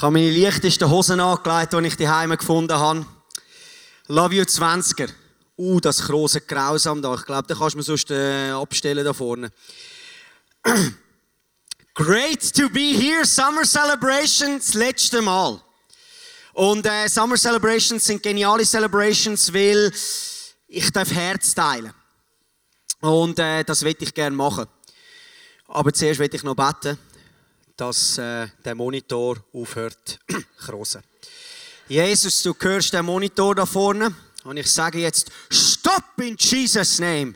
Ich habe meine leichtesten Hosen angelegt, die ich daheim gefunden habe. Love you 20er. Uh, das große Grausam da. Ich glaube, da kannst du mir sonst äh, abstellen da vorne. Great to be here. Summer Celebration, das letzte Mal. Und äh, Summer Celebrations sind geniale Celebrations, weil ich darf Herz teilen. Und äh, das will ich gerne machen. Aber zuerst will ich noch beten dass äh, der Monitor aufhört zu Jesus, du hörst den Monitor da vorne und ich sage jetzt, Stopp in Jesus' Name.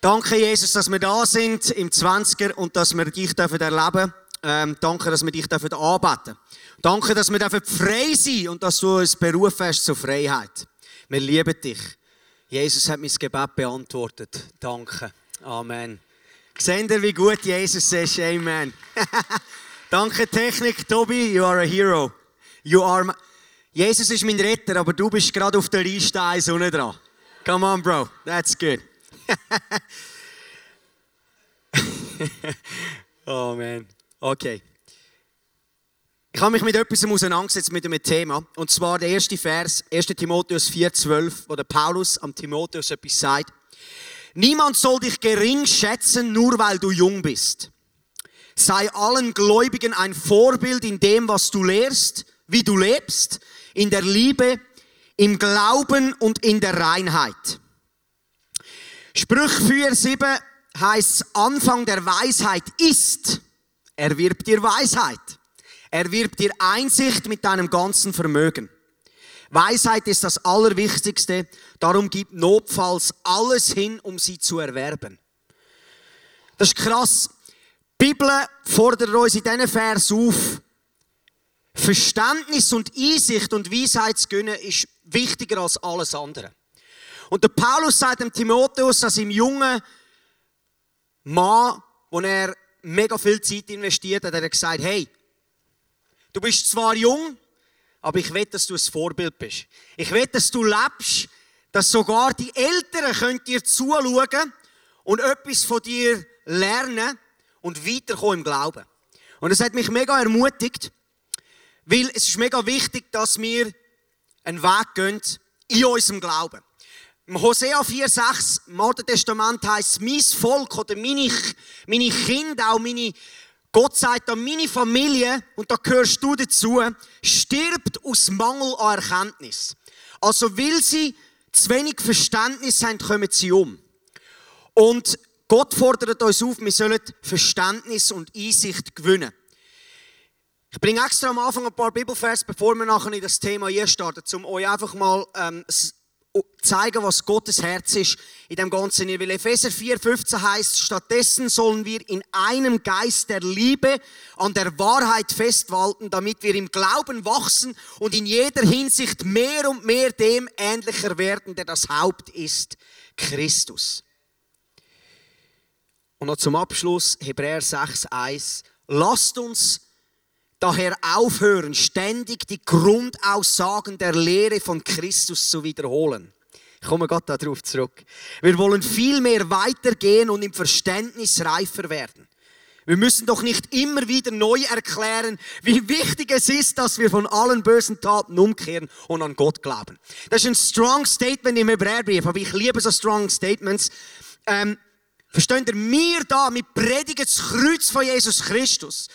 Danke, Jesus, dass wir da sind im 20er und dass wir dich dürfen erleben ähm, Danke, dass wir dich dürfen anbeten Danke, dass wir dürfen frei sein und dass du uns berufen hast zur Freiheit. Wir lieben dich. Jesus hat mein Gebet beantwortet. Danke. Amen. Seht ihr, wie gut Jesus ist? Amen. Danke Technik, Tobi, you are a hero. You are. Jesus ist mein Retter, aber du bist gerade auf der Liste eins unten dran. Come on, Bro, that's good. oh man, okay. Ich habe mich mit etwas auseinandergesetzt mit einem Thema. Und zwar der erste Vers, 1. Timotheus 4,12, wo der Paulus am Timotheus etwas sagt. Niemand soll dich gering schätzen, nur weil du jung bist. Sei allen Gläubigen ein Vorbild in dem, was du lehrst, wie du lebst, in der Liebe, im Glauben und in der Reinheit. Sprüch 4,7 heißt, Anfang der Weisheit ist, erwirb dir Weisheit. Erwirb dir Einsicht mit deinem ganzen Vermögen. Weisheit ist das Allerwichtigste, darum gibt notfalls alles hin, um sie zu erwerben. Das ist krass. Die Bibel fordert uns in diesen Vers auf, Verständnis und Einsicht und Weisheit zu gönnen, ist wichtiger als alles andere. Und der Paulus sagt dem Timotheus, dass im jungen Mann, wo er mega viel Zeit investiert hat, hat er gesagt, hey, du bist zwar jung, aber ich will, dass du ein Vorbild bist. Ich will, dass du lebst, dass sogar die Eltern können dir zuschauen und etwas von dir lernen und weiterkommen im Glauben. Und das hat mich mega ermutigt, weil es ist mega wichtig, dass wir einen Weg gehen in unserem Glauben. Im Hosea 4,6 im Alten Testament heißt mein Volk oder meine, meine Kinder, auch meine Gott sagt an meine Familie, und da gehörst du dazu, stirbt aus Mangel an Erkenntnis. Also, weil sie zu wenig Verständnis haben, kommen sie um. Und Gott fordert uns auf, wir sollen Verständnis und Einsicht gewinnen. Ich bringe extra am Anfang ein paar Bibelvers, bevor wir nachher in das Thema hier starten, um euch einfach mal ähm, zeigen, was Gottes Herz ist in dem Ganzen. Weil Epheser 4,15 heißt, stattdessen sollen wir in einem Geist der Liebe an der Wahrheit festhalten, damit wir im Glauben wachsen und in jeder Hinsicht mehr und mehr dem ähnlicher werden, der das Haupt ist, Christus. Und noch zum Abschluss Hebräer 6,1. Lasst uns daher aufhören, ständig die Grundaussagen der Lehre von Christus zu wiederholen. Ich komme gerade darauf zurück. Wir wollen viel mehr weitergehen und im Verständnis reifer werden. Wir müssen doch nicht immer wieder neu erklären, wie wichtig es ist, dass wir von allen bösen Taten umkehren und an Gott glauben. Das ist ein strong Statement im Hebräerbrief, aber ich liebe so strong Statements. Ähm, versteht ihr, mir da, mit predigen das Kreuz von Jesus Christus.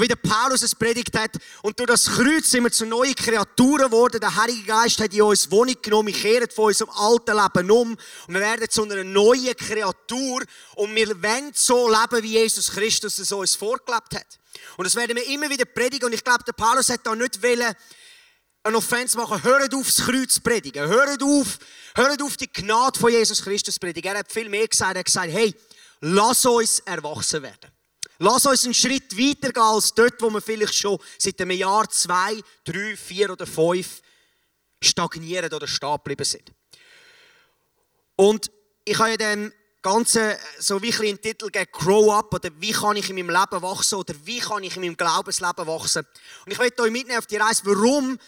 Wie der Paulus es predigt hat. Und durch das Kreuz sind wir zu neuen Kreaturen geworden. Der Heilige Geist hat in uns Wohnung genommen. Wir kehren von unserem alten Leben um. Und wir werden zu einer neuen Kreatur. Und wir wollen so leben, wie Jesus Christus es uns vorgelebt hat. Und das werden wir immer wieder predigen. Und ich glaube, der Paulus hat da nicht wollen, eine Offense machen. Hört auf, das Kreuz predigen. Hört auf, hört auf die Gnade von Jesus Christus predigen. Er hat viel mehr gesagt. Er hat gesagt, hey, lass uns erwachsen werden. Lass uns einen Schritt weiter gehen als dort, wo wir vielleicht schon seit einem Jahr, zwei, drei, vier oder fünf stagnieren oder stehen geblieben sind. Und ich habe ja dann ganze so wie ein Titel gegeben, Grow Up oder wie kann ich in meinem Leben wachsen oder wie kann ich in meinem Glaubensleben wachsen. Und ich möchte euch mitnehmen auf die Reise, warum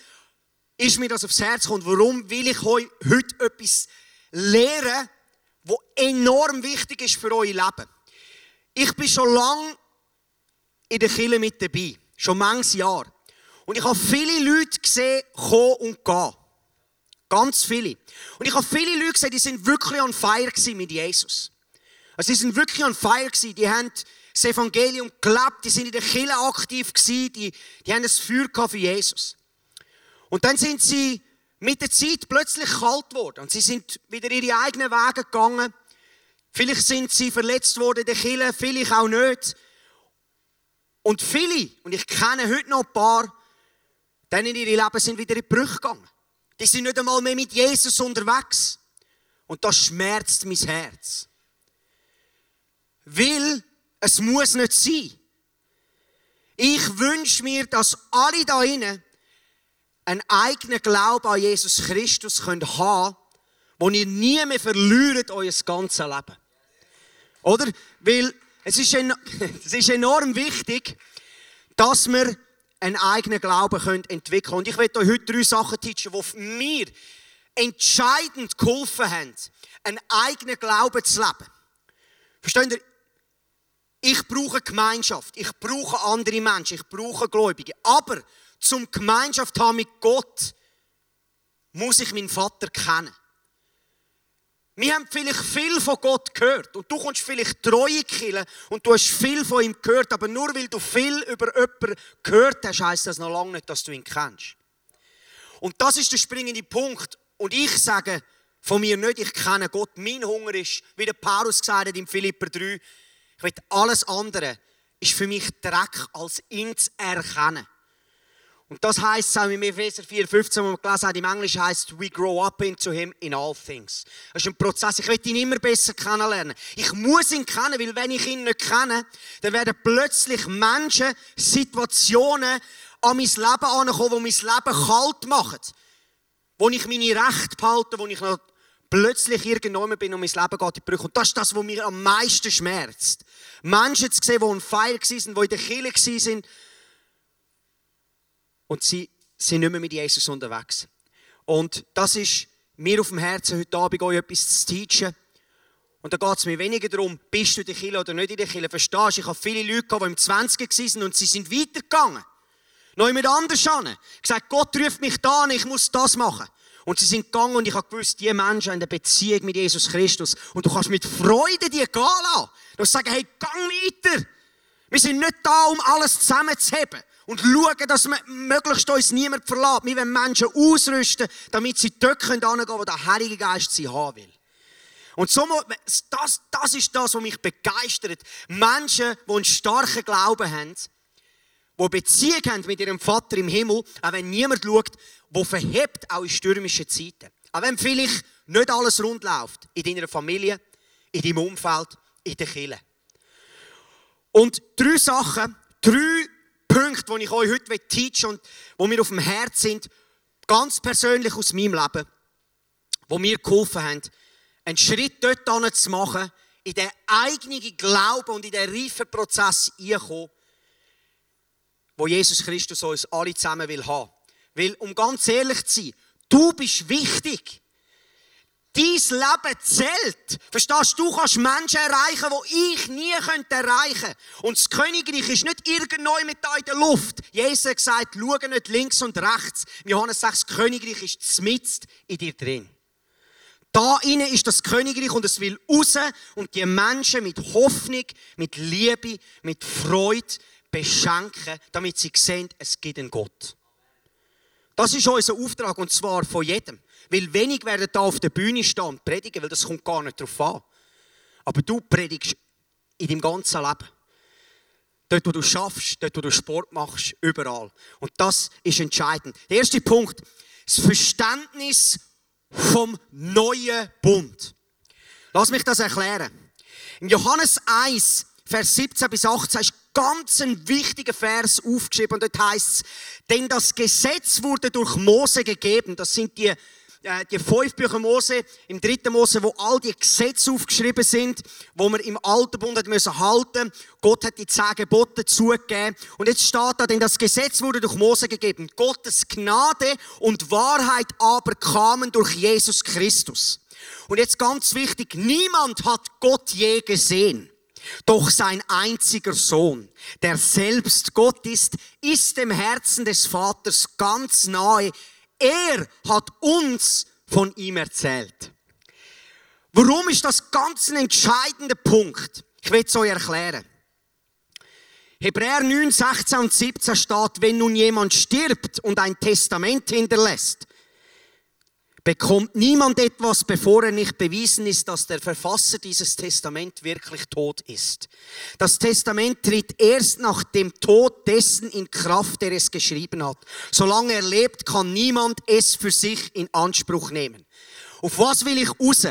ist mir das aufs Herz gekommen, warum will ich euch heute etwas lehren, was enorm wichtig ist für euer Leben. Ich bin schon lange in der Kirche mit dabei. Schon manches Jahr. Und ich habe viele Leute gesehen, kommen und gehen. Ganz viele. Und ich habe viele Leute gesehen, die sind wirklich on fire mit Jesus. Also sie sind wirklich on fire. Die haben das Evangelium gelebt, die sind in der Kirche aktiv gewesen, die, die haben das Feuer für Jesus. Und dann sind sie mit der Zeit plötzlich kalt geworden und sie sind wieder ihre eigenen Wege gegangen. Vielleicht sind sie verletzt worden in der Kirche, vielleicht auch nicht. Und viele, und ich kenne heute noch ein paar, denen ihre Leben sind wieder in die Brüche gegangen. Die sind nicht einmal mehr mit Jesus unterwegs. Und das schmerzt mein Herz. Weil es muss nicht sein. Ich wünsche mir, dass alle da drinnen einen eigenen Glauben an Jesus Christus können haben wo ihr nie mehr verliert euer ganzes Leben. Oder? Weil es ist, es ist enorm wichtig, dass wir einen eigenen Glauben entwickeln können. Und ich werde euch heute drei Sachen teachen, die mir entscheidend geholfen haben, einen eigenen Glauben zu leben. Versteht ihr? Ich brauche Gemeinschaft, ich brauche andere Menschen, ich brauche Gläubige. Aber zum Gemeinschaft haben mit Gott muss ich meinen Vater kennen. Wir haben vielleicht viel von Gott gehört und du kommst vielleicht treue killen und du hast viel von ihm gehört, aber nur weil du viel über jemanden gehört hast, heisst das noch lange nicht, dass du ihn kennst. Und das ist der springende Punkt. Und ich sage von mir nicht, ich kenne Gott. Mein Hunger ist, wie der Paulus gesagt hat in Philipper 3, ich will alles andere ist für mich Dreck, als ihn zu erkennen. Und das heißt auch im Epheser 4,15, wo man gelesen hat, im Englischen heißt we grow up into him in all things. Das ist ein Prozess. Ich will ihn immer besser kennenlernen. Ich muss ihn kennen, weil wenn ich ihn nicht kenne, dann werden plötzlich Menschen, Situationen an mein Leben ankommen, die mein Leben kalt machen. Wo ich meine Rechte behalte, wo ich noch plötzlich irgendwann bin und mein Leben geht in die Brüche. Und das ist das, was mir am meisten schmerzt. Menschen zu sehen, die on fire waren, die in der Kirche waren, und sie sind nicht mehr mit Jesus unterwegs. Und das ist mir auf dem Herzen, heute Abend euch etwas zu teachen. Und da geht es mir weniger darum, bist du in der Kirche oder nicht in der Kirche. Verstehst du? Ich habe viele Leute gehabt, die im 20 waren und sie sind weitergegangen. Noch jemand anders an. Gesagt, Gott ruft mich da an, ich muss das machen. Und sie sind gegangen und ich habe gewusst, die Menschen haben eine Beziehung mit Jesus Christus. Und du kannst mit Freude die gehen lassen. Du sagst, hey, gang weiter. Wir sind nicht da, um alles zusammenzuheben und schauen, dass wir möglichst uns niemand verlässt. Wir wollen Menschen ausrüsten, damit sie dort hingehen können, wo der Heilige Geist sie haben will. Und so, das, das ist das, was mich begeistert. Menschen, die einen starken Glauben haben, die Beziehung haben mit ihrem Vater im Himmel, auch wenn niemand schaut, wo verhebt auch in stürmischen Zeiten. Auch wenn vielleicht nicht alles rund läuft. In deiner Familie, in deinem Umfeld, in der Kirche. Und drei Sachen, drei Punkte, die ich euch heute teachen und die mir auf dem Herz sind, ganz persönlich aus meinem Leben, die mir geholfen haben, einen Schritt dort zu machen, in den eigenen Glauben und in den reifen Prozess einkommen, wo Jesus Christus uns alle zusammen will haben. Weil, um ganz ehrlich zu sein, du bist wichtig. Dein Leben zählt. Verstehst du? Du kannst Menschen erreichen, die ich nie könnte erreichen könnte. Und das Königreich ist nicht irgendwo mit da in der Luft. Jesus hat gesagt, schau nicht links und rechts. Johannes sagt, das Königreich ist mitten in dir drin. Da innen ist das Königreich und es will raus und die Menschen mit Hoffnung, mit Liebe, mit Freude beschenken, damit sie sehen, es gibt einen Gott. Das ist unser Auftrag und zwar von jedem. Weil wenig werden da auf der Bühne stehen und predigen, weil das kommt gar nicht drauf an. Aber du predigst in deinem ganzen Leben. Dort, wo du schaffst, dort, wo du Sport machst, überall. Und das ist entscheidend. Der erste Punkt, das Verständnis vom neuen Bund. Lass mich das erklären. In Johannes 1, Vers 17 bis 18 ist ganz ein wichtiger Vers aufgeschrieben und dort heißt es, denn das Gesetz wurde durch Mose gegeben. Das sind die, äh, die fünf Bücher Mose, im dritten Mose, wo all die Gesetze aufgeschrieben sind, wo man im alten Bund hat müssen halten. Gott hat die zehn Gebote zugegeben. Und jetzt steht da, denn das Gesetz wurde durch Mose gegeben. Gottes Gnade und Wahrheit aber kamen durch Jesus Christus. Und jetzt ganz wichtig, niemand hat Gott je gesehen. Doch sein einziger Sohn, der selbst Gott ist, ist dem Herzen des Vaters ganz nahe. Er hat uns von ihm erzählt. Warum ist das ganz ein entscheidender Punkt? Ich will es euch erklären. Hebräer 9, 16 und 17 steht, wenn nun jemand stirbt und ein Testament hinterlässt, bekommt niemand etwas, bevor er nicht bewiesen ist, dass der Verfasser dieses Testament wirklich tot ist. Das Testament tritt erst nach dem Tod dessen in Kraft, der es geschrieben hat. Solange er lebt, kann niemand es für sich in Anspruch nehmen. Auf was will ich raus?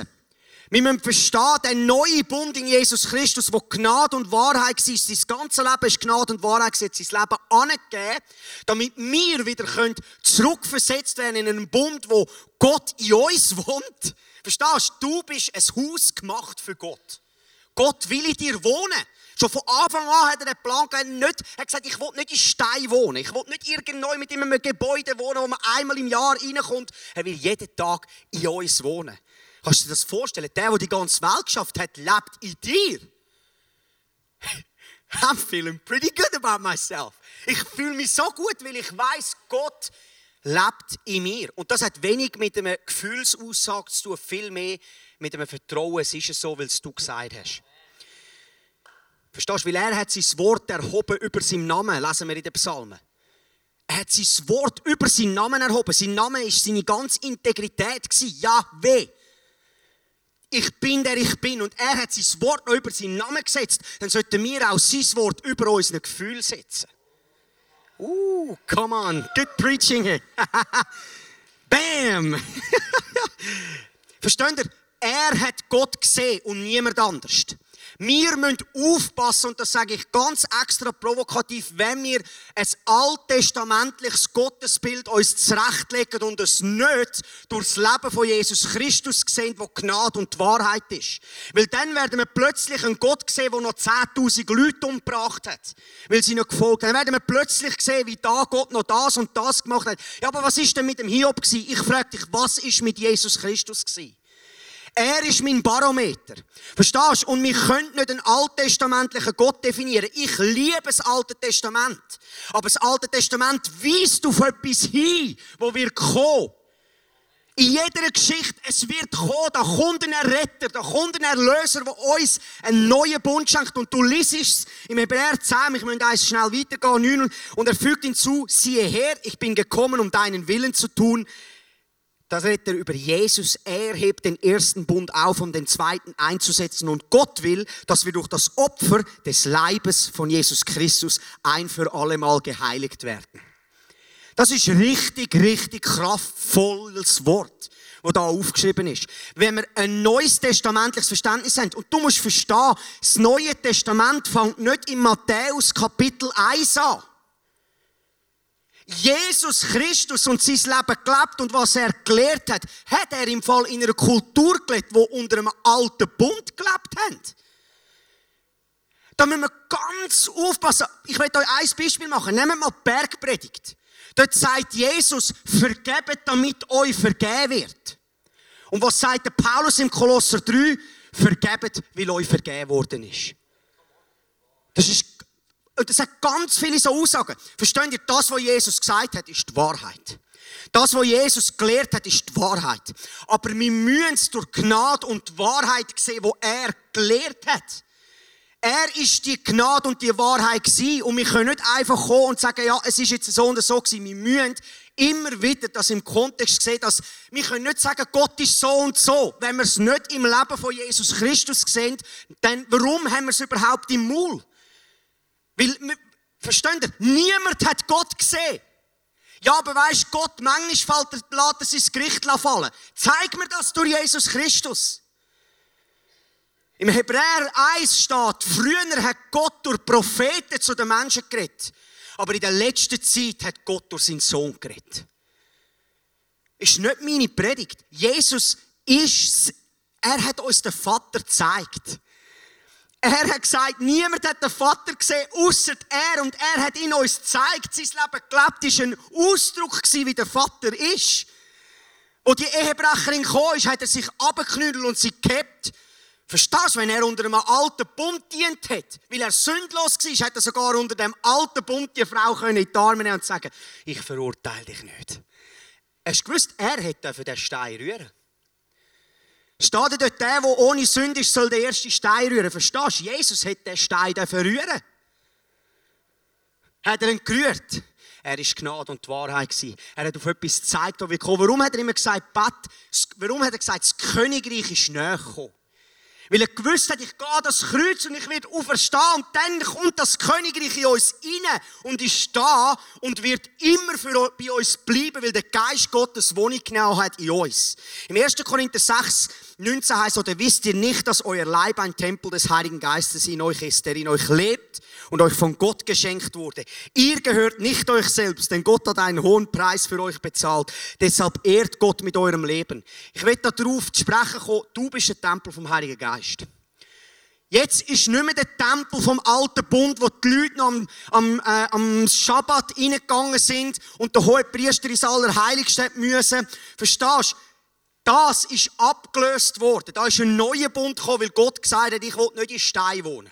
Wir müssen verstehen, der neue Bund in Jesus Christus, wo Gnade und Wahrheit war, sein ganzes Leben ist Gnade und Wahrheit, hat sein Leben angegeben, damit wir wieder zurückversetzt werden in einen Bund, wo Gott in uns wohnt. Verstehst du? Du bist ein Haus gemacht für Gott. Gott will in dir wohnen. Schon von Anfang an hat er den Plan gehabt, nicht, er hat gesagt, ich will nicht in Stein wohnen. Ich will nicht irgendwo mit in einem Gebäude wohnen, wo man einmal im Jahr reinkommt. Er will jeden Tag in uns wohnen. Kannst du dir das vorstellen? Der, der die ganze Welt geschafft hat, lebt in dir. I'm feeling pretty good about myself. Ich fühle mich so gut, weil ich weiß, Gott lebt in mir. Und das hat wenig mit einer Gefühlsaussage zu tun, viel mehr mit einem Vertrauen. Es ist so, weil es du gesagt hast. Verstehst du? Weil er hat sein Wort erhoben über seinen Namen, lesen wir in den Psalmen. Er hat sein Wort über seinen Namen erhoben. Sein Name war seine ganze Integrität. Yahweh ich bin der ich bin und er hat sein Wort noch über seinen Namen gesetzt, dann sollten wir auch sein Wort über unsere Gefühl setzen. Uh, come on, good preaching. Bam! Versteht ihr? Er hat Gott gesehen und niemand anders. Wir müssen aufpassen, und das sage ich ganz extra provokativ, wenn wir ein alttestamentliches Gottesbild uns zurechtlegen und es nicht durch das Leben von Jesus Christus sehen, wo Gnade und Wahrheit ist. Weil dann werden wir plötzlich einen Gott sehen, der noch 10.000 Leute umgebracht hat, weil sie noch gefolgt haben. Dann werden wir plötzlich sehen, wie da Gott noch das und das gemacht hat. Ja, aber was ist denn mit dem Hiob gewesen? Ich frage dich, was ist mit Jesus Christus gewesen? Er ist mein Barometer. Verstehst du? Und wir können nicht einen alttestamentlichen Gott definieren. Ich liebe das Alte Testament. Aber das Alte Testament weist auf etwas hin, wo wir kommen. In jeder Geschichte, es wird kommen, da kommt ein Retter, da kommt ein Erlöser, der uns einen neuen Bund schenkt. Und du liest es im Hebräer 10, ich möchte eins schnell weitergehen, 9, und er fügt hinzu, siehe her, ich bin gekommen, um deinen Willen zu tun, das redet er über Jesus. Er hebt den ersten Bund auf, um den zweiten einzusetzen. Und Gott will, dass wir durch das Opfer des Leibes von Jesus Christus ein für alle Mal geheiligt werden. Das ist richtig, richtig kraftvolles Wort, wo da aufgeschrieben ist. Wenn wir ein neues testamentliches Verständnis haben, und du musst verstehen, das Neue Testament fängt nicht in Matthäus Kapitel 1 an. Jesus Christus und sein Leben gelebt und was er gelehrt hat, hat er im Fall in einer Kultur gelebt, wo unter einem alten Bund gelebt hat. Da müssen wir ganz aufpassen. Ich will euch ein Beispiel machen. Nehmen wir mal die Bergpredigt. Dort sagt Jesus, vergebt, damit euch vergeben wird. Und was sagt der Paulus im Kolosser 3? Vergebt, weil euch vergeben worden ist. Das ist, und das hat ganz viele so Aussagen. Versteht ihr, das, was Jesus gesagt hat, ist die Wahrheit. Das, was Jesus gelehrt hat, ist die Wahrheit. Aber wir müssen es durch Gnade und die Wahrheit sehen, wo er gelehrt hat. Er ist die Gnade und die Wahrheit gewesen. Und wir können nicht einfach kommen und sagen, ja, es ist jetzt so und so gewesen. Wir müssen immer wieder das im Kontext sehen, dass wir können nicht sagen, Gott ist so und so. Wenn wir es nicht im Leben von Jesus Christus sehen, dann warum haben wir es überhaupt im Maul? Weil, versteht ihr, niemand hat Gott gesehen. Ja, aber weisst Gott, manchmal fällt er, lässt er sein Gericht fallen. Zeig mir das durch Jesus Christus. Im Hebräer 1 steht, früher hat Gott durch Propheten zu den Menschen geredet. Aber in der letzten Zeit hat Gott durch seinen Sohn geredet. Ist nicht meine Predigt. Jesus ist, er hat uns den Vater gezeigt. Er hat gesagt, niemand hat den Vater gesehen, außer er. Und er hat ihn uns gezeigt. Sein Leben gelebt ist ein Ausdruck gewesen, wie der Vater ist. Wo die Ehebrecherin kam, ist, hat er sich abgeknüdelt und sie gehabt. Verstehst du, wenn er unter einem alten Bund dient hat, weil er sündlos war, hat er sogar unter dem alten Bund die Frau in die Arme nehmen und sagen, ich verurteile dich nicht. Hast du gewusst, er hätte den Stein rühren Steht dort, der, der ohne Sünde ist, soll den ersten Stein rühren. Verstehst du? Jesus hätte den Stein rühren Hat er ihn gerührt? Er ist Gnade und die Wahrheit Er hat auf etwas gezeigt, wo wir kommen. Warum hat er immer gesagt, Pat, warum hat er gesagt, das Königreich ist näher gekommen? Weil er gewusst hat, ich gehe das Kreuz und ich werde auferstehen und dann kommt das Königreich in uns rein und ist da und wird immer für, bei uns bleiben, weil der Geist Gottes Wohnung genau hat in uns. Im 1. Korinther 6, 19 heißt, oder wisst ihr nicht, dass euer Leib ein Tempel des Heiligen Geistes in euch ist, der in euch lebt und euch von Gott geschenkt wurde. Ihr gehört nicht euch selbst, denn Gott hat einen hohen Preis für euch bezahlt. Deshalb ehrt Gott mit eurem Leben. Ich will darauf zu sprechen kommen, du bist ein Tempel vom Heiligen Geist. Jetzt ist nicht mehr der Tempel vom alten Bund, wo die Leute noch am, am, äh, am Schabbat reingegangen sind und der hohe Priester ins Allerheiligste müssen. Verstehst du? Das ist abgelöst worden. Da ist ein neuer Bund gekommen, weil Gott gesagt hat, ich will nicht in Stein wohnen.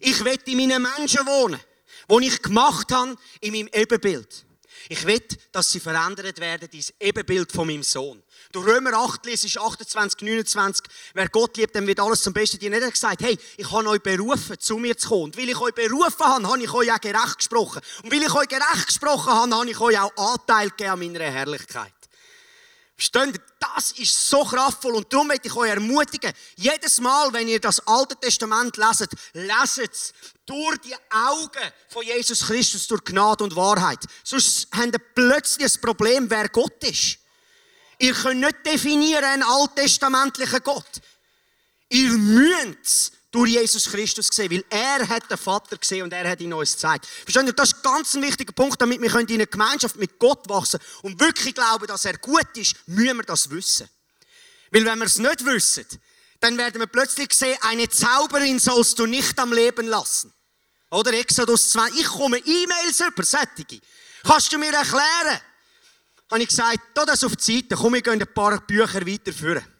Ich will in meinen Menschen wohnen, die ich gemacht habe, in meinem Ebenbild. Ich will, dass sie verändert werden, dieses Ebenbild von meinem Sohn. Du Römer 8 ist 28, 29. Wer Gott liebt, dem wird alles zum Besten dienen. Hat gesagt, hey, ich habe euch berufen, zu mir zu kommen. Und weil ich euch berufen habe, habe ich euch auch gerecht gesprochen. Und weil ich euch gerecht gesprochen habe, habe ich euch auch Anteil gegeben an meiner Herrlichkeit. Versteht ihr? Das ist so kraftvoll und darum möchte ich euch ermutigen, jedes Mal, wenn ihr das Alte Testament leset, leset es durch die Augen von Jesus Christus, durch Gnade und Wahrheit. Sonst habt ihr plötzlich ein Problem, wer Gott ist. Ihr könnt nicht definieren einen alttestamentlichen Gott. Ihr müsst durch Jesus Christus gesehen, weil er hat den Vater gesehen und er hat ihn uns gezeigt. Verstehen ihr, das ist ganz ein wichtiger Punkt, damit wir in einer Gemeinschaft mit Gott wachsen und wirklich glauben, dass er gut ist, müssen wir das wissen. Weil wenn wir es nicht wissen, dann werden wir plötzlich sehen, eine Zauberin sollst du nicht am Leben lassen. Oder Exodus 2, ich komme E-Mails über, sättige. Kannst du mir erklären? Habe ich gesagt, da das auf die Seite, komm, wir gehen ein paar Bücher weiterführen.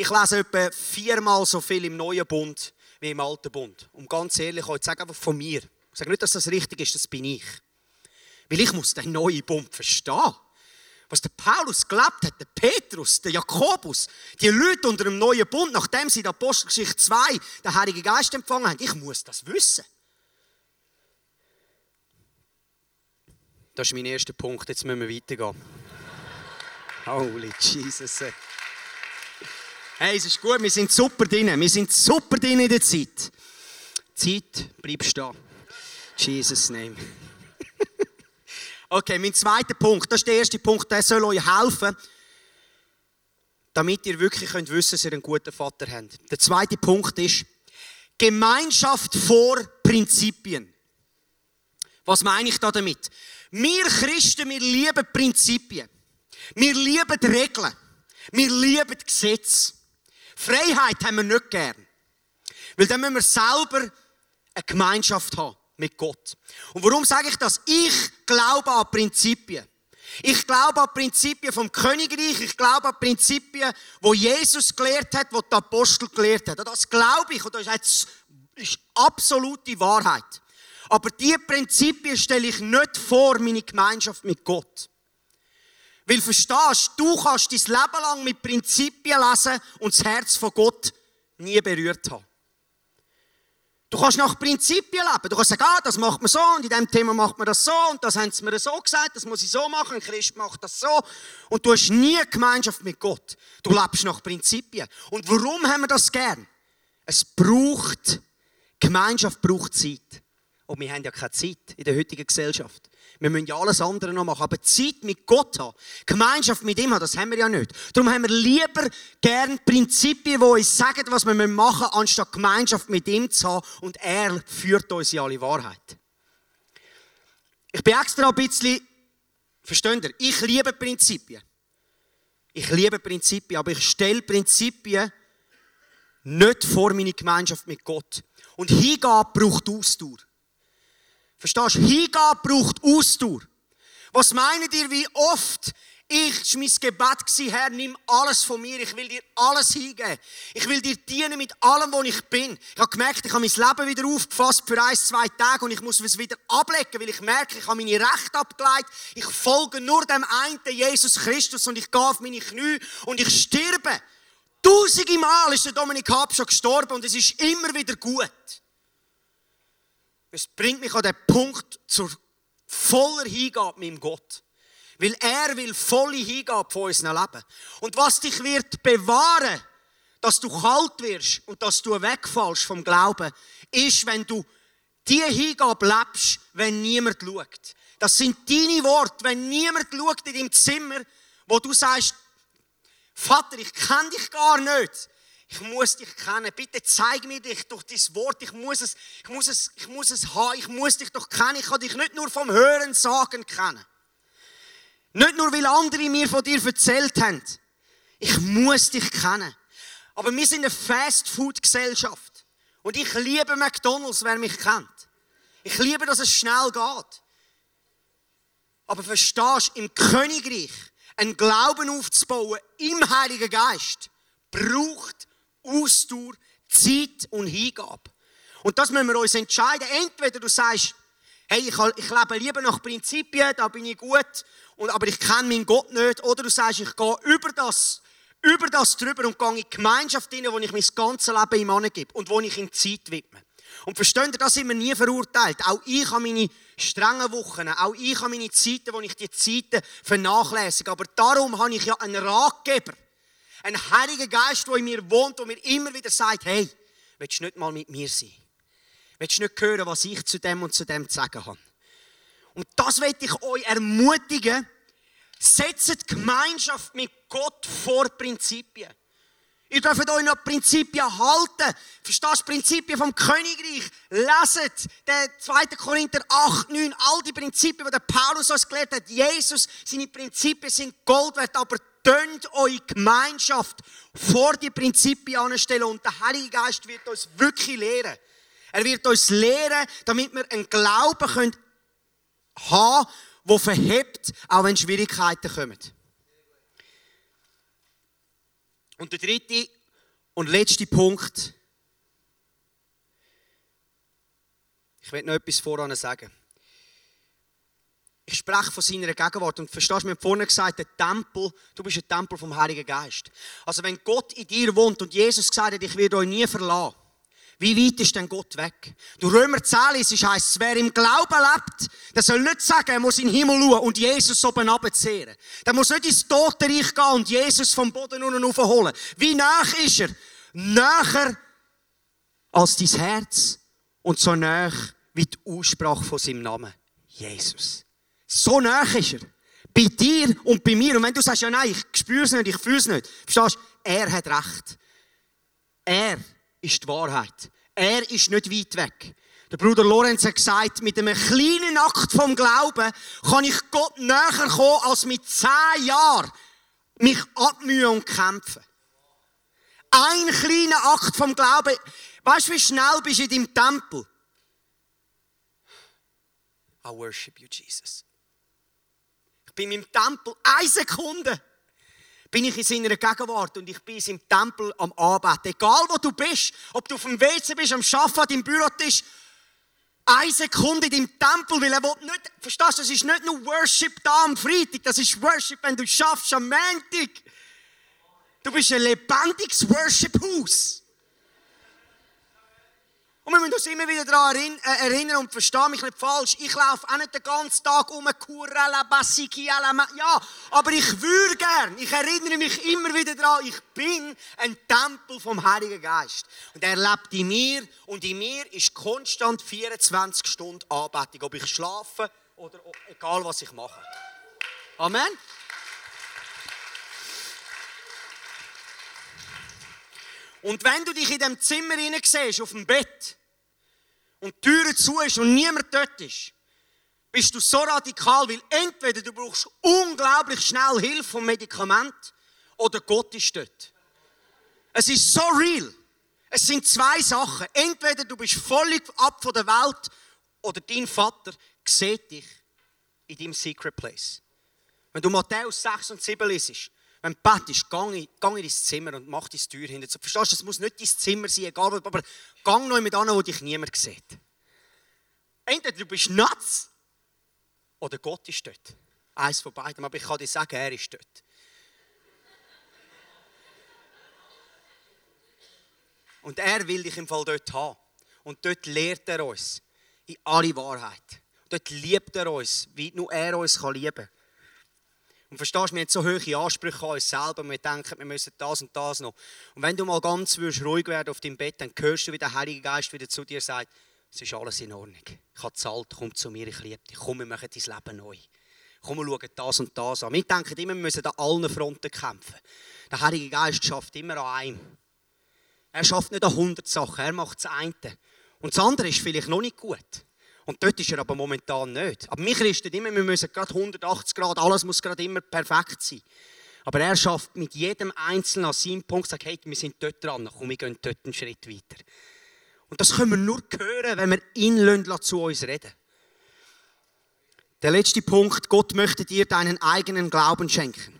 Ich lese etwa viermal so viel im Neuen Bund wie im Alten Bund. Und ganz ehrlich, ich sage einfach von mir. Ich sage nicht, dass das richtig ist, das bin ich. Weil ich muss den neuen Bund verstehen. Was der Paulus gelebt hat, der Petrus, der Jakobus, die Leute unter dem neuen Bund, nachdem sie in der Apostelgeschichte 2 den Heiligen Geist empfangen haben, ich muss das wissen. Das ist mein erster Punkt, jetzt müssen wir weitergehen. Holy Jesus. Hey, es ist gut, wir sind super drin. Wir sind super drin in der Zeit. Zeit, bleib stehen. Jesus Name. okay, mein zweiter Punkt, das ist der erste Punkt, der soll euch helfen, damit ihr wirklich könnt wissen, dass ihr einen guten Vater habt. Der zweite Punkt ist Gemeinschaft vor Prinzipien. Was meine ich da damit? Wir Christen, wir lieben Prinzipien. Wir lieben Regeln. Wir lieben Gesetze. Freiheit haben wir nicht gern. Weil dann müssen wir selber eine Gemeinschaft haben mit Gott. Und warum sage ich das? Ich glaube an Prinzipien. Ich glaube an Prinzipien vom Königreich. Ich glaube an Prinzipien, wo Jesus gelehrt hat, wo die Apostel gelehrt haben. Das glaube ich und das ist ist absolute Wahrheit. Aber diese Prinzipien stelle ich nicht vor, meine Gemeinschaft mit Gott. Weil verstehst, du kannst dein Leben lang mit Prinzipien lesen und das Herz von Gott nie berührt haben. Du kannst nach Prinzipien leben. Du kannst sagen, ah, das macht man so und in diesem Thema macht man das so und das haben sie mir so gesagt, das muss ich so machen, ein Christ macht das so. Und du hast nie Gemeinschaft mit Gott. Du lebst nach Prinzipien. Und warum haben wir das gern? Es braucht Gemeinschaft braucht Zeit. Und wir haben ja keine Zeit in der heutigen Gesellschaft. Wir müssen ja alles andere noch machen. Aber Zeit mit Gott haben, Gemeinschaft mit ihm haben, das haben wir ja nicht. Darum haben wir lieber gern Prinzipien, die uns sagen, was wir machen müssen, anstatt Gemeinschaft mit ihm zu haben. Und er führt uns in alle Wahrheit. Ich bin extra ein bisschen, versteht ihr? Ich liebe Prinzipien. Ich liebe Prinzipien, aber ich stelle Prinzipien nicht vor meine Gemeinschaft mit Gott. Und Hingabe braucht Ausdauer. Verstehst du? Hingabe braucht Ausdauer. Was meint ihr, wie oft ich, mein Gebet war, Herr, nimm alles von mir, ich will dir alles hingeben. Ich will dir dienen mit allem, was ich bin. Ich habe gemerkt, ich habe mein Leben wieder aufgefasst für ein, zwei Tage und ich muss es wieder ablegen, weil ich merke, ich habe meine Rechte abgeleitet. Ich folge nur dem einen Jesus Christus und ich gehe auf meine Knie und ich sterbe. Tausende Mal ist der Dominik Hab schon gestorben und es ist immer wieder gut. Es bringt mich an den Punkt zur voller Hingabe meinem Gott. Weil er will volle Hingabe von unserem Leben. Und was dich wird bewahren, dass du kalt wirst und dass du wegfallst vom Glauben, ist, wenn du die Hingabe lebst, wenn niemand schaut. Das sind deine Worte, wenn niemand schaut in deinem Zimmer, wo du sagst, Vater, ich kenne dich gar nicht. Ich muss dich kennen. Bitte zeig mir dich durch dein Wort. Ich muss es, ich muss es, ich muss es haben. Ich muss dich doch kennen. Ich kann dich nicht nur vom Hören sagen kennen. Nicht nur, weil andere mir von dir erzählt haben. Ich muss dich kennen. Aber wir sind eine Fast-Food-Gesellschaft. Und ich liebe McDonalds, wer mich kennt. Ich liebe, dass es schnell geht. Aber verstehst im Königreich einen Glauben aufzubauen im Heiligen Geist, braucht Ausdauer, Zeit und Hingabe. Und das müssen wir uns entscheiden. Entweder du sagst, hey, ich, ich lebe lieber nach Prinzipien, da bin ich gut, und, aber ich kenne meinen Gott nicht. Oder du sagst, ich gehe über das, über das drüber und gehe in die Gemeinschaft hinein, wo ich mein ganzes Leben ihm angebe und wo ich ihm Zeit widme. Und versteht ihr, das sind wir nie verurteilt. Auch ich habe meine strengen Wochen, auch ich habe meine Zeiten, wo ich die Zeiten vernachlässige. Aber darum habe ich ja einen Ratgeber. Einen Heiligen Geist, der in mir wohnt und mir immer wieder sagt, hey, willst du nicht mal mit mir sein? Willst du nicht hören, was ich zu dem und zu dem zu sagen habe? Und das will ich euch ermutigen. Setzt Gemeinschaft mit Gott vor Prinzipien. Ihr dürft euch noch Prinzipien halten. Verstehst du Prinzipien vom Königreich? Leset den 2. Korinther 8, 9, all die Prinzipien, die der Paulus uns gelehrt hat. Jesus, seine Prinzipien sind Gold wert, aber tönt eure Gemeinschaft vor die Prinzipien anstellen und der Heilige Geist wird uns wirklich lehren. Er wird uns lehren, damit wir einen Glauben können haben, der verhebt, auch wenn Schwierigkeiten kommen. Und der dritte und letzte Punkt. Ich will noch etwas voran sagen. Ich spreche von seiner Gegenwart und verstehst du, wir haben vorhin gesagt, der Tempel, du bist ein Tempel vom Heiligen Geist. Also wenn Gott in dir wohnt und Jesus gesagt hat, ich werde euch nie verlassen, wie weit ist denn Gott weg? Du Römer 10 es heisst, wer im Glauben lebt, der soll nicht sagen, er muss in den Himmel schauen und Jesus oben runterzehren. Der muss nicht ins Totenreich gehen und Jesus vom Boden unten holen. Wie nach ist er? Näher als dein Herz und so nah wie die Aussprache von seinem Namen. Jesus. So nah ist er. Bei dir und bei mir. Und wenn du sagst, ja nein, ich spüre es nicht, ich fühle es nicht. Verstehst du? Er hat Recht. Er ist die Wahrheit. Er ist nicht weit weg. Der Bruder Lorenz hat gesagt, mit einem kleinen Akt vom Glauben kann ich Gott näher kommen, als mit zehn Jahren mich abmühen und kämpfen. Ein kleiner Akt vom Glauben. Weißt du, wie schnell bist du in deinem Tempel? I worship you, Jesus bei meinem Tempel, eine Sekunde, bin ich in seiner Gegenwart und ich bin in seinem Tempel am Arbeiten. Egal wo du bist, ob du auf dem WC bist, am Arbeiten, im Bürotisch, eine Sekunde in deinem Tempel, weil er will nicht, verstehst du, das ist nicht nur Worship da am Freitag, das ist Worship, wenn du schaffst am Montag. Du bist ein lebendiges Worship-Haus. Müssen uns immer wieder daran äh, erinnern und verstehe mich nicht falsch. Ich laufe auch nicht den ganzen Tag um ja, aber ich würde gern. Ich erinnere mich immer wieder daran, ich bin ein Tempel vom Heiligen Geist. Und er lebt in mir und in mir ist konstant 24 Stunden Anbetung, ob ich schlafe oder egal was ich mache. Amen. Und wenn du dich in dem Zimmer siehst, auf dem Bett, und die Tür zu ist und niemand dort ist, bist du so radikal, weil entweder du brauchst unglaublich schnell Hilfe vom Medikament oder Gott ist dort. Es ist so real. Es sind zwei Sachen. Entweder du bist völlig ab von der Welt oder dein Vater sieht dich in deinem Secret Place. Wenn du Matthäus 6 und 7 liest, wenn du betest, geh geh in dein Zimmer und mach die Tür hinter. Verstehst du, es muss nicht dein Zimmer sein, egal, aber geh noch mit an, wo dich niemand sieht. Entweder du bist nuts oder Gott ist dort. Eins von beiden, aber ich kann dir sagen, er ist dort. Und er will dich im Fall dort haben. Und dort lehrt er uns in alle Wahrheit. Dort liebt er uns, wie nur er uns lieben kann. Und verstehst du, wir haben so hohe Ansprüche an uns selber. Wir denken, wir müssen das und das noch. Und wenn du mal ganz ruhig werden auf deinem Bett, dann hörst du, wie der Heilige Geist wieder zu dir sagt, es ist alles in Ordnung. Ich habe zahlt, komm zu mir, ich liebe dich. Komm, wir machen dein Leben neu. Komm, wir schauen das und das an. Wir denken immer, wir müssen an allen Fronten kämpfen. Der Heilige Geist schafft immer an einem. Er schafft nicht an 100 Sachen, er macht das eine. Und das andere ist vielleicht noch nicht gut. Und dort ist er aber momentan nicht. Aber mich richtet immer, wir müssen gerade 180 Grad, alles muss gerade immer perfekt sein. Aber er schafft mit jedem Einzelnen an seinem Punkt, sagt, hey, wir sind dort dran, komm, wir gehen dort einen Schritt weiter. Und das können wir nur hören, wenn wir ihn zu uns reden. Der letzte Punkt, Gott möchte dir deinen eigenen Glauben schenken.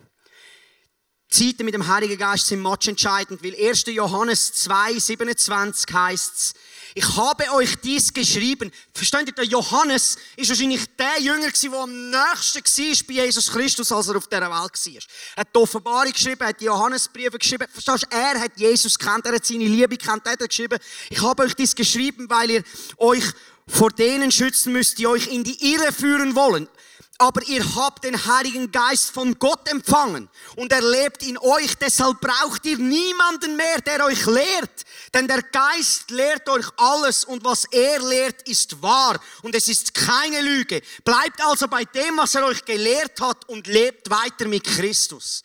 Zeiten mit dem Heiligen Geist sind entscheidend, weil 1. Johannes 2, 27 heißt es, ich habe euch dies geschrieben. Versteht ihr, der Johannes ist wahrscheinlich der Jünger der am nächsten war bei Jesus Christus, als er auf dieser Welt war. Er hat die Offenbarung geschrieben, hat die Johannesbriefe geschrieben. Verstehst du, er hat Jesus kennt, er hat seine Liebe kennt, er hat geschrieben, ich habe euch dies geschrieben, weil ihr euch vor denen schützen müsst, die euch in die Irre führen wollen aber ihr habt den Heiligen Geist von Gott empfangen und er lebt in euch. Deshalb braucht ihr niemanden mehr, der euch lehrt. Denn der Geist lehrt euch alles und was er lehrt, ist wahr und es ist keine Lüge. Bleibt also bei dem, was er euch gelehrt hat und lebt weiter mit Christus.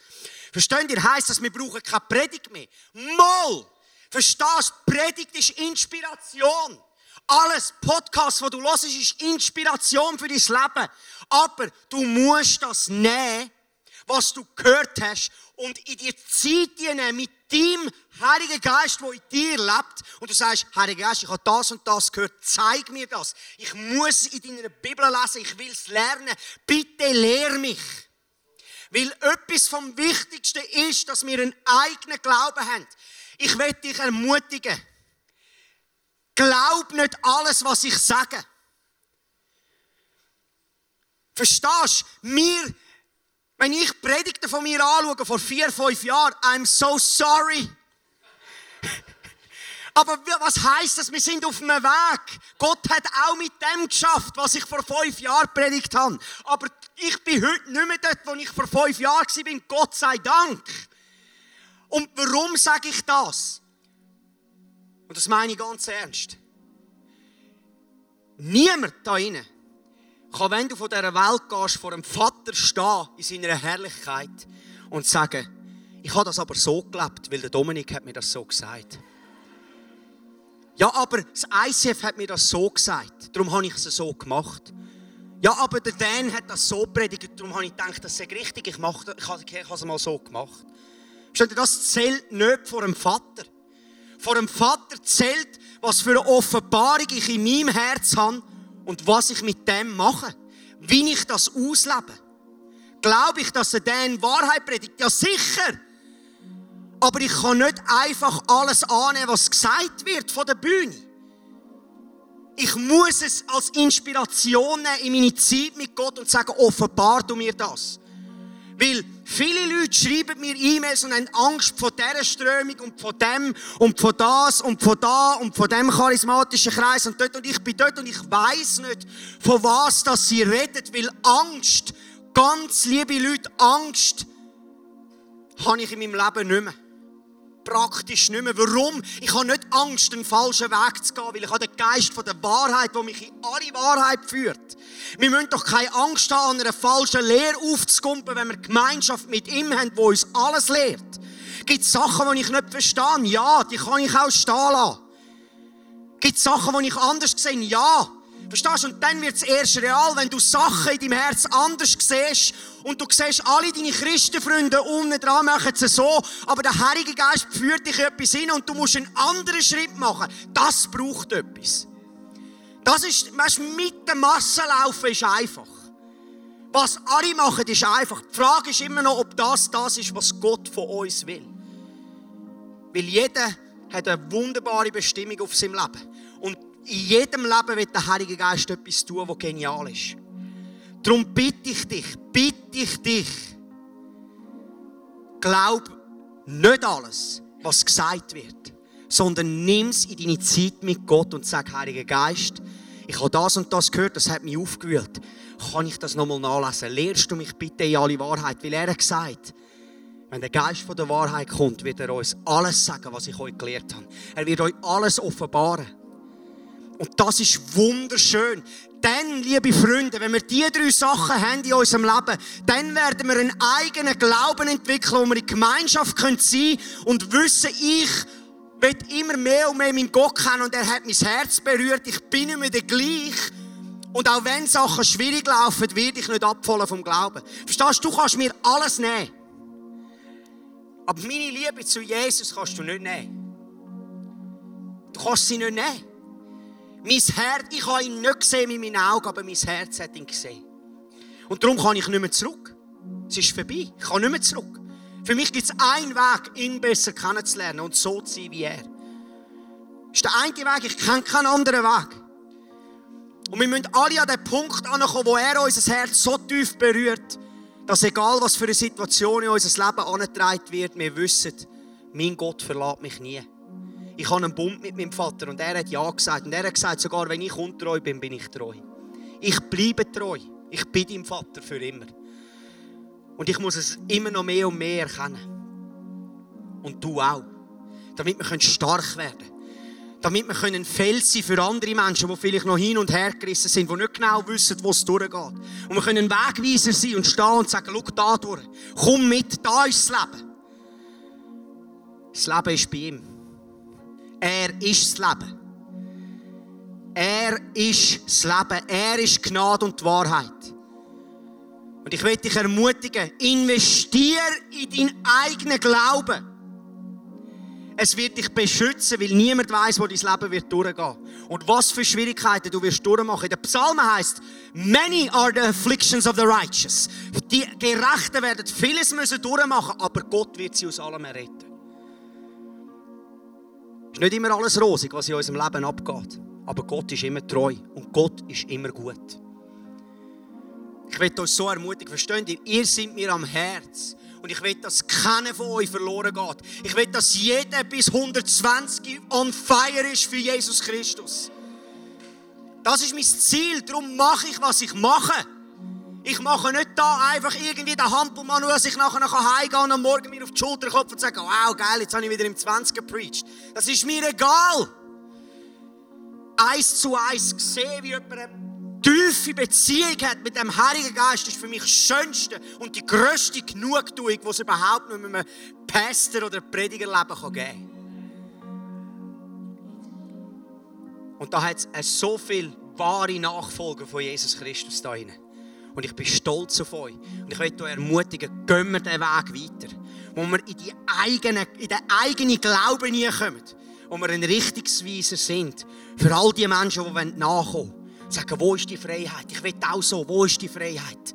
Versteht ihr? Heißt das, wir brauchen keine Predigt mehr. Moll! Verstehst? Predigt ist Inspiration. Alles Podcast, wo du hörst, ist Inspiration für dein Leben. Aber du musst das nehmen, was du gehört hast, und in die Zeit nehmen mit dem Heiligen Geist, der in dir lebt. Und du sagst, Heiliger Geist, ich habe das und das gehört, zeig mir das. Ich muss in deiner Bibel lesen, ich will es lernen. Bitte lehr mich. Weil etwas vom Wichtigsten ist, dass wir einen eigenen Glauben haben. Ich will dich ermutigen. Glaub nicht alles, was ich sage. Verstehst du? Mir, wenn ich Predigten von mir anschaue, vor vier, fünf Jahren, I'm so sorry. Aber was heißt das? Wir sind auf einem Weg. Gott hat auch mit dem geschafft, was ich vor fünf Jahren predigt habe. Aber ich bin heute nicht mehr dort, wo ich vor fünf Jahren war. Gott sei Dank. Und warum sage ich das? Und das meine ich ganz ernst. Niemand da drinnen kann, wenn du von dieser Welt gehst, vor einem Vater stehen in seiner Herrlichkeit und sagen, ich habe das aber so gelebt, weil der Dominik hat mir das so gesagt. Ja, aber das ICF hat mir das so gesagt, darum habe ich es so gemacht. Ja, aber der Dan hat das so predigt, darum habe ich gedacht, das sei richtig, ich, mache, ich habe es mal so gemacht. Das zählt nicht vor einem Vater. Vor einem Vater zählt, was für eine Offenbarung ich in meinem Herz habe und was ich mit dem mache. Wie ich das auslebe. Glaube ich, dass er dann Wahrheit predigt? Ja, sicher. Aber ich kann nicht einfach alles annehmen, was gesagt wird von der Bühne. Ich muss es als Inspiration nehmen in meine Zeit mit Gott und sagen, offenbar du mir das. Weil viele Leute schreiben mir E-Mails und haben Angst vor dieser Strömung und von dem und von das und von da und von dem charismatischen Kreis und dort. Und ich bin dort und ich weiß nicht, von was das sie redet, weil Angst, ganz liebe Leute, Angst habe ich in meinem Leben nicht mehr praktisch nicht mehr. Warum? Ich habe nicht Angst, einen falschen Weg zu gehen, weil ich habe den Geist von der Wahrheit, der mich in alle Wahrheit führt. Wir müssen doch keine Angst haben, an einer falschen Lehre aufzukumpen, wenn wir Gemeinschaft mit ihm haben, wo uns alles lehrt. Gibt es Sachen, die ich nicht verstehe? Ja, die kann ich auch stehen lassen. Gibt es Sachen, die ich anders sehe? Ja. Verstehst du? Und dann wird es erst real, wenn du Sachen in deinem Herz anders siehst und du siehst, alle deine Christenfreunde unten dran machen es so, aber der Heilige Geist führt dich etwas hin und du musst einen anderen Schritt machen. Das braucht etwas. Das ist, weißt, mit der Masse ist einfach. Was alle machen, ist einfach. Die Frage ist immer noch, ob das das ist, was Gott von uns will. Weil jeder hat eine wunderbare Bestimmung auf seinem Leben. In jedem Leben wird der Heilige Geist etwas tun, was genial ist. Darum bitte ich dich, bitte ich dich, glaub nicht alles, was gesagt wird, sondern nimm es in deine Zeit mit Gott und sag, Heiliger Geist, ich habe das und das gehört, das hat mich aufgewühlt. Kann ich das nochmal nachlesen? Lehrst du mich bitte in alle Wahrheit? Weil er hat gesagt, wenn der Geist von der Wahrheit kommt, wird er uns alles sagen, was ich euch gelehrt habe. Er wird euch alles offenbaren. Und das ist wunderschön. Dann, liebe Freunde, wenn wir diese drei Sachen haben in unserem Leben, dann werden wir einen eigenen Glauben entwickeln, wo wir in Gemeinschaft sein können und wissen, ich will immer mehr und mehr meinen Gott kennen und er hat mein Herz berührt. Ich bin mehr der gleich. Und auch wenn Sachen schwierig laufen, werde ich nicht abfallen vom Glauben. Verstehst du, du kannst mir alles nehmen. Aber meine Liebe zu Jesus kannst du nicht nehmen. Du kannst sie nicht nehmen. Mein Herz, ich habe ihn nicht gesehen mit meinen Augen, aber mein Herz hat ihn gesehen. Und darum kann ich nicht mehr zurück. Es ist vorbei. Ich kann nicht mehr zurück. Für mich gibt es einen Weg, ihn besser kennenzulernen und so zu sein wie er. Das ist der eine Weg, ich kenne keinen anderen Weg. Und wir müssen alle an den Punkt ankommen, wo er unser Herz so tief berührt, dass egal was für eine Situation in unser Leben angetragen wird, wir wissen, mein Gott verlässt mich nie ich habe einen Bund mit meinem Vater und er hat Ja gesagt. Und er hat gesagt, sogar wenn ich untreu bin, bin ich treu. Ich bleibe treu. Ich bin dein Vater für immer. Und ich muss es immer noch mehr und mehr erkennen. Und du auch. Damit wir stark werden können. Damit wir ein Fels sein für andere Menschen, die vielleicht noch hin und her gerissen sind, die nicht genau wissen, wo es durchgeht. Und wir können Wegweiser sein und stehen und sagen, schau da durch. Komm mit, da ist das Leben. Das Leben ist bei ihm. Er ist das Leben. Er ist das Leben. Er ist Gnade und die Wahrheit. Und ich will dich ermutigen, investier in deinen eigenen Glauben. Es wird dich beschützen, weil niemand weiß, wo dein Leben wird durchgehen. Und was für Schwierigkeiten du wirst durchmachen. Der Psalmen heißt, many are the afflictions of the righteous. Die Gerechten werden vieles müssen durchmachen, aber Gott wird sie aus allem retten ist nicht immer alles rosig, was in unserem Leben abgeht. Aber Gott ist immer treu und Gott ist immer gut. Ich will euch so ermutigen, versteht ihr? Ihr seid mir am Herz. Und ich will, dass keiner von euch verloren geht. Ich will, dass jeder bis 120 on fire ist für Jesus Christus. Das ist mein Ziel. Darum mache ich, was ich mache. Ich mache nicht da einfach irgendwie den Hampelmann, dass ich nachher noch heimgehen und am Morgen mir auf die Schulter klopfen und sagen, wow, geil, jetzt habe ich wieder im 20 gepreacht. Das ist mir egal. Eins zu eins sehen, wie jemand eine tiefe Beziehung hat mit dem Heiligen Geist, ist für mich das Schönste und die grösste Genugtuung, die es überhaupt nur mit einem Pastor oder Predigerleben geben kann. Und da hat es so viele wahre Nachfolger von Jesus Christus da drin. Und ich bin stolz auf euch. Und ich möchte euch ermutigen, gehen wir diesen Weg weiter. Wo wir in, die eigene, in den eigenen Glauben hineinkommen. Wo wir ein Richtungsweiser sind. Für all die Menschen, die nachkommen wollen. Sagen, wo ist die Freiheit? Ich will auch so, wo ist die Freiheit?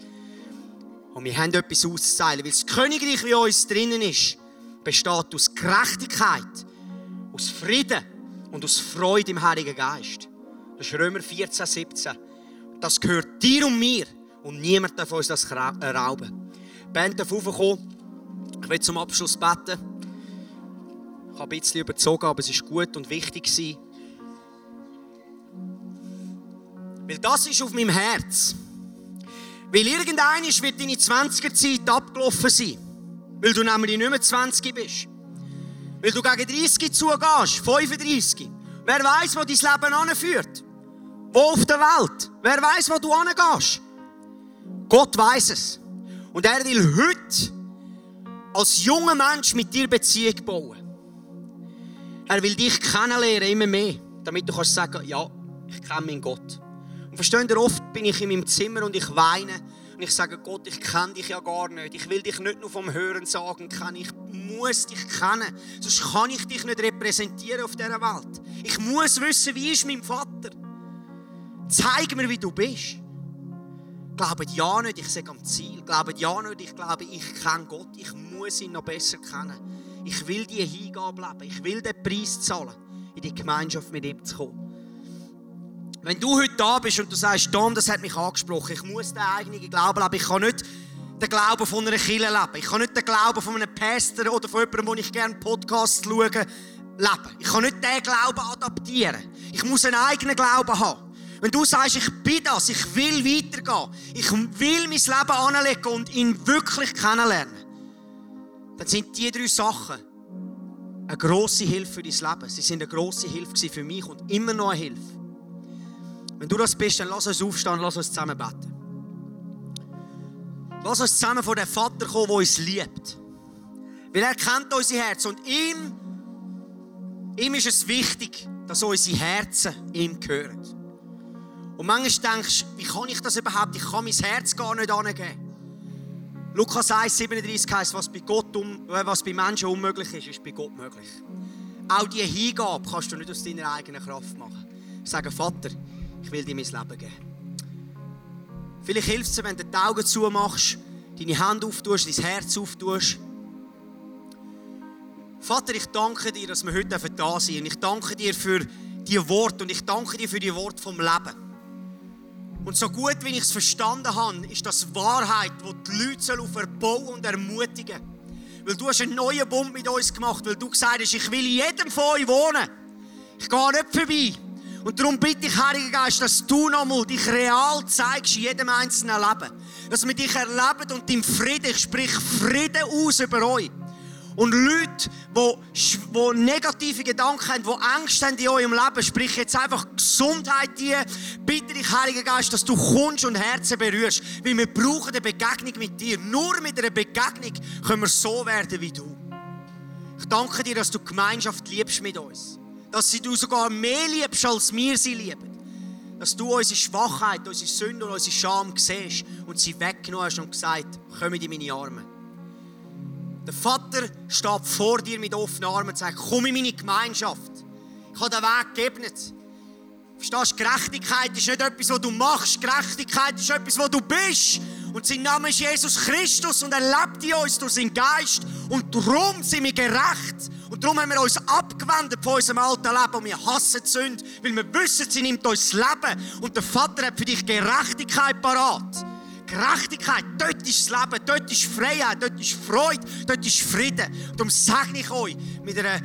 Und wir haben etwas auszuzeichnen, weil das Königreich, wie uns drinnen ist, besteht aus Gerechtigkeit, aus Frieden und aus Freude im Heiligen Geist. Das ist Römer 14, 17. Das gehört dir und mir und niemand darf uns das rauben. Die Band darf raufkommen. Ich will zum Abschluss beten. Ich habe ein bisschen überzogen, aber es ist gut und wichtig gewesen. Weil das ist auf meinem Herz. Weil irgendein wird deine 20er Zeit abgelaufen sein. Weil du nämlich nicht mehr 20 bist. Weil du gegen 30 zugehst, 35. Wer weiß, wo dein Leben anführt? Wo auf der Welt? Wer weiß, wo du angehst? Gott weiß es. Und er will heute als junger Mensch mit dir Beziehung bauen. Er will dich kennenlernen, immer mehr, damit du kannst sagen, ja, ich kenne meinen Gott. Und versteht ihr, oft bin ich in meinem Zimmer und ich weine und ich sage, Gott, ich kenne dich ja gar nicht. Ich will dich nicht nur vom Hören sagen kennen, ich muss dich kennen. Sonst kann ich dich nicht repräsentieren auf dieser Welt. Ich muss wissen, wie ist mein Vater. Zeig mir, wie du bist. Glaubt ja nicht, ich sage am Ziel. Glaubt ja nicht, ich glaube, ich kenne Gott. Ich muss ihn noch besser kennen. Ich will die Hingabe leben. Ich will den Preis zahlen, in die Gemeinschaft mit ihm zu kommen. Wenn du heute da bist und du sagst, Tom, das hat mich angesprochen, ich muss den eigenen Glauben leben, ich kann nicht den Glauben von einer Kirche leben, ich kann nicht den Glauben von einem Pastor oder von jemandem, wo ich gerne Podcasts schaue, leben. Ich kann nicht diesen Glauben adaptieren. Ich muss einen eigenen Glauben haben. Wenn du sagst, ich bin das, ich will weitergehen, ich will mein Leben anlegen und ihn wirklich kennenlernen, dann sind die drei Sachen eine grosse Hilfe für dein Leben. Sie sind eine grosse Hilfe für mich und immer noch eine Hilfe. Wenn du das bist, dann lass uns aufstehen und lass uns zusammen beten. Lass uns zusammen vor den Vater kommen, der uns liebt. Weil er kennt unser Herz und ihm, ihm ist es wichtig, dass unsere Herzen ihm gehören. Und manchmal denkst du, wie kann ich das überhaupt? Ich kann mein Herz gar nicht angeben. Lukas 1, 37 heißt, was bei, Gott um, äh, was bei Menschen unmöglich ist, ist bei Gott möglich. Auch diese Hingabe kannst du nicht aus deiner eigenen Kraft machen. Sagen, Vater, ich will dir mein Leben geben. Vielleicht hilft es dir, wenn du die Augen zumachst, deine Hände auftust, dein Herz auftust. Vater, ich danke dir, dass wir heute da sind. Ich danke dir für die Worte und ich danke dir für die Worte vom Leben. Und so gut, wie ich es verstanden habe, ist das Wahrheit, die die Leute verbauen und ermutigen Weil du hast einen neuen Bund mit uns gemacht, weil du gesagt hast, ich will in jedem von euch wohnen. Ich gehe nicht vorbei. Und darum bitte ich, Heiliger Geist, dass du nochmal dich real zeigst in jedem einzelnen Leben. Dass wir dich erleben und im Frieden, ich sprich Frieden aus über euch. Und Leute, die, die negative Gedanken haben, die Angst haben in eurem Leben, sprich jetzt einfach Gesundheit dir, bitte dich, Heiliger Geist, dass du kommst und Herzen berührst. Weil wir brauchen eine Begegnung mit dir. Nur mit einer Begegnung können wir so werden wie du. Ich danke dir, dass du Gemeinschaft liebst mit uns dass du sogar mehr liebst, als wir sie lieben. Dass du unsere Schwachheit, unsere Sünde und unsere Scham siehst und sie weggenommen hast und gesagt, komm in meine Arme. Der Vater steht vor dir mit offenen Armen und sagt, komm in meine Gemeinschaft. Ich habe den Weg geebnet. Verstehst du, Gerechtigkeit ist nicht etwas, was du machst. Gerechtigkeit ist etwas, was du bist. Und sein Name ist Jesus Christus und er lebt in uns durch seinen Geist. Und darum sind wir gerecht. Und darum haben wir uns abgewendet von unserem alten Leben und wir hassen die Sünde, weil wir wissen, sie nimmt uns das Leben. Und der Vater hat für dich Gerechtigkeit parat. Gerechtigkeit, dort ist das Leben, dort ist Freiheit, dort ist Freude, dort ist Frieden. Und darum segne ich euch mit einer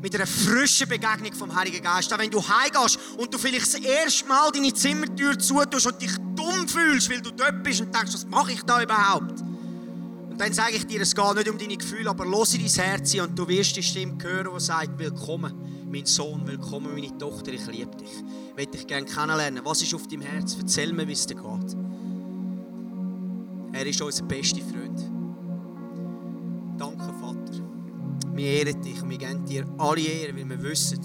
mit einer frischen Begegnung vom Heiligen Geist. Auch wenn du heimgehst und du vielleicht das erste Mal deine Zimmertür zutust und dich dumm fühlst, weil du dort bist und denkst, was mache ich da überhaupt? Und dann sage ich dir, es geht nicht um deine Gefühle, aber los in dein Herz und du wirst die Stimme hören, die sagt, willkommen, mein Sohn, willkommen, meine Tochter, ich liebe dich. Ich möchte dich gerne kennenlernen. Was ist auf deinem Herz? Erzähl mir, wie es dir geht. Er ist unser bester Freund. Danke, Vater. Wir ehren dich und wir geben dir alle Ehre, weil wir wissen,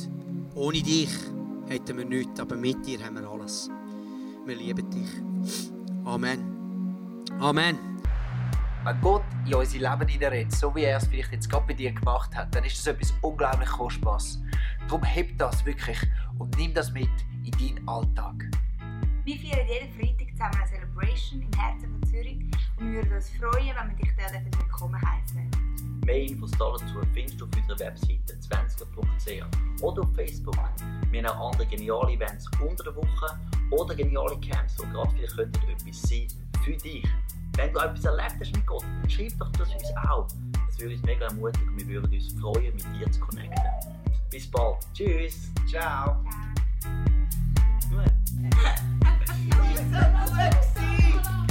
ohne dich hätten wir nichts, aber mit dir haben wir alles. Wir lieben dich. Amen. Amen. Wenn Gott in unser Leben hineinredet, so wie er es vielleicht jetzt gerade bei dir gemacht hat, dann ist das etwas unglaublich Kostbares. Darum heb das wirklich und nimm das mit in deinen Alltag. Wir feiern jeden Freitag wir eine Celebration im Herzen von Zürich und wir würden uns freuen, wenn wir dich dort willkommen heißen. Mehr Infos dazu findest du auf unserer Webseite 20.ch oder auf Facebook. Wir haben auch andere geniale Events unter der Woche oder geniale Camps, die gerade vielleicht könnten etwas sein für dich. Wenn du etwas erlebt hast mit Gott, dann schreib doch das uns auch. Das würde uns mega ermutigen und wir würden uns freuen, mit dir zu connecten. Bis bald. Tschüss. Ciao. sweat.